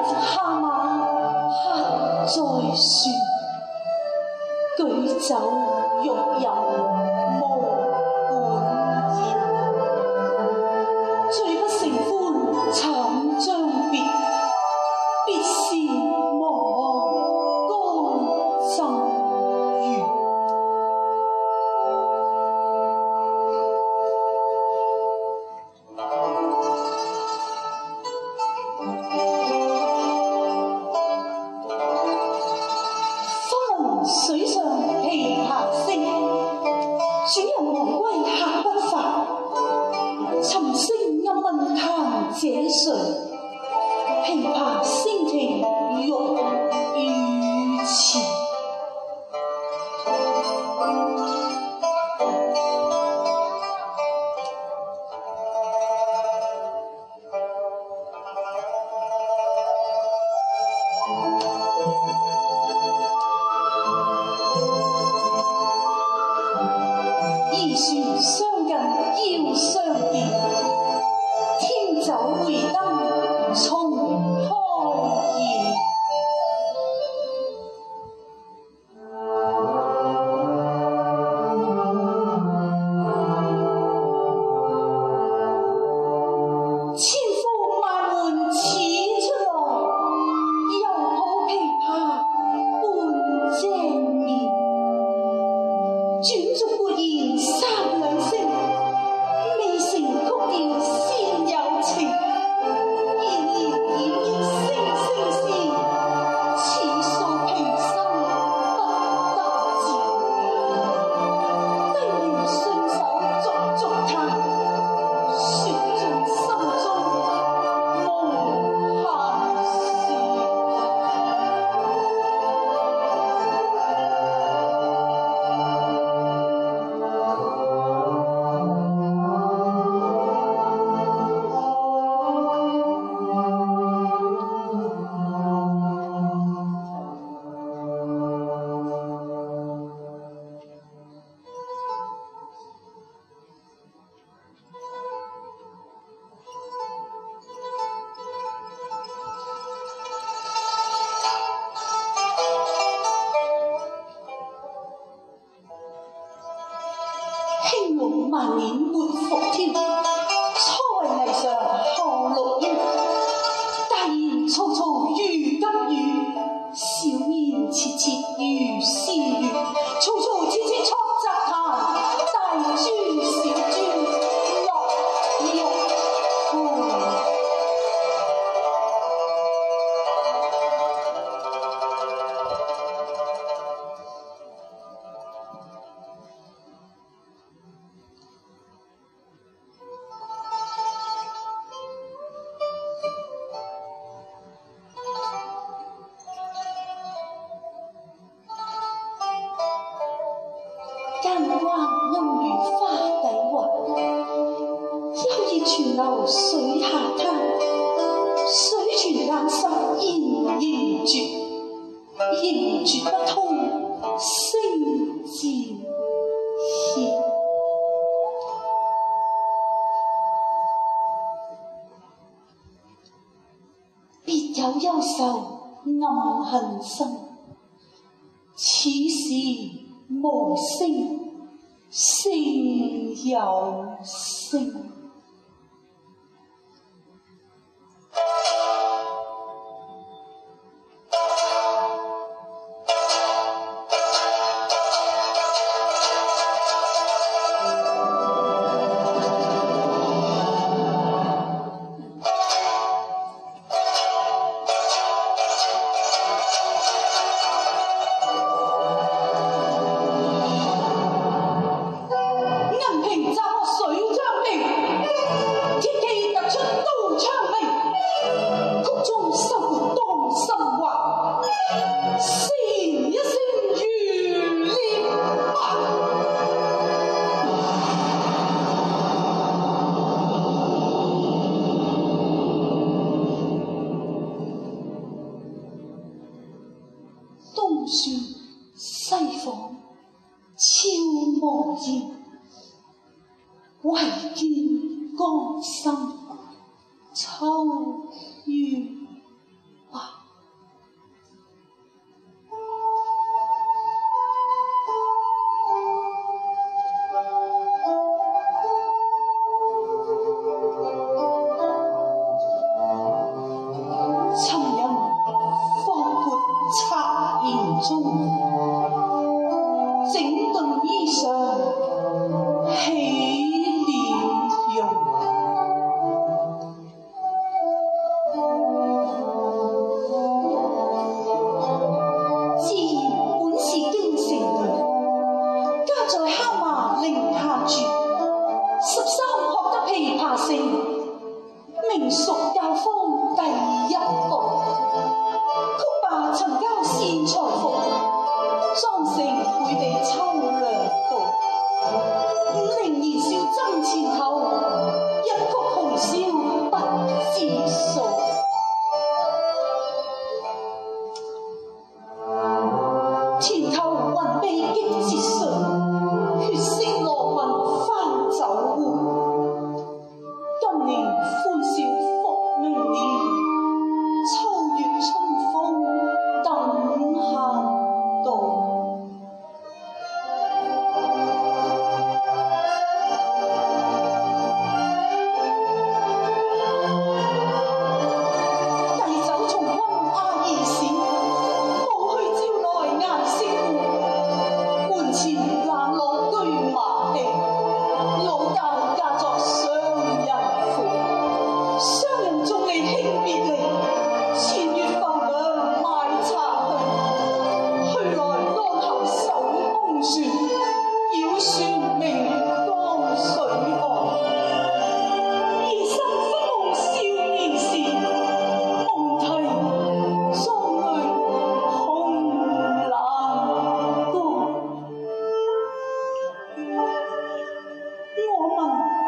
下马客在船，举酒欲饮。Música Oh. 泉流水下滩，水泉冷涩，咽言绝，咽绝不通声渐歇。别有幽愁暗恨生，此时无声胜有声。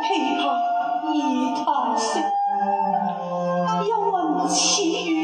琵琶已弹息，又闻此语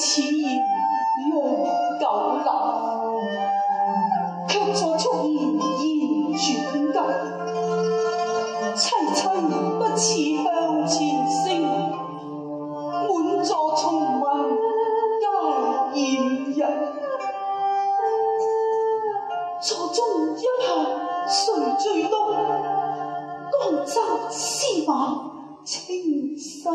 此你用到老，却做出言言转急，凄凄不似向前声，满座重闻皆掩日，座中一后谁最多？江州司马青衫。